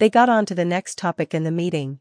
They got on to the next topic in the meeting.